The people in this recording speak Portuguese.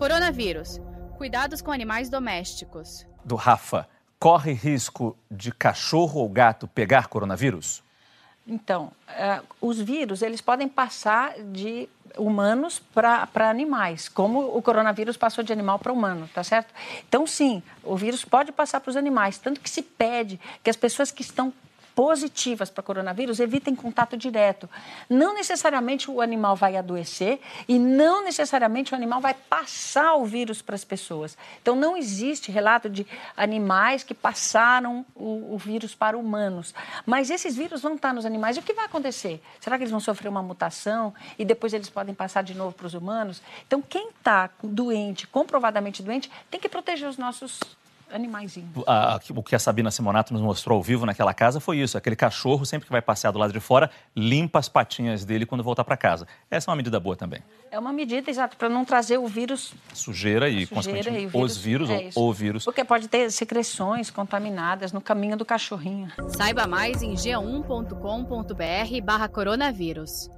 Coronavírus. Cuidados com animais domésticos. Do Rafa. Corre risco de cachorro ou gato pegar coronavírus? Então, uh, os vírus, eles podem passar de humanos para animais, como o coronavírus passou de animal para humano, tá certo? Então, sim, o vírus pode passar para os animais, tanto que se pede que as pessoas que estão positivas para coronavírus evitem contato direto. Não necessariamente o animal vai adoecer e não necessariamente o animal vai passar o vírus para as pessoas. Então, não existe relato de animais que passaram o, o vírus para humanos. Mas esses vírus vão estar nos animais. E o que vai acontecer? Será que eles vão sofrer uma mutação e depois eles podem passar de novo para os humanos? Então, quem está doente, comprovadamente doente, tem que proteger os nossos animaizinhos. o que a Sabina Simonato nos mostrou ao vivo naquela casa foi isso: aquele cachorro, sempre que vai passear do lado de fora, limpa as patinhas dele quando voltar para casa. Essa é uma medida boa também. É uma medida, exato, para não trazer o vírus. Sujeira e, sujeira e vírus, os vírus é ou o vírus. Porque pode ter secreções contaminadas no caminho do cachorrinho. Saiba mais em g1.com.br/barra coronavírus.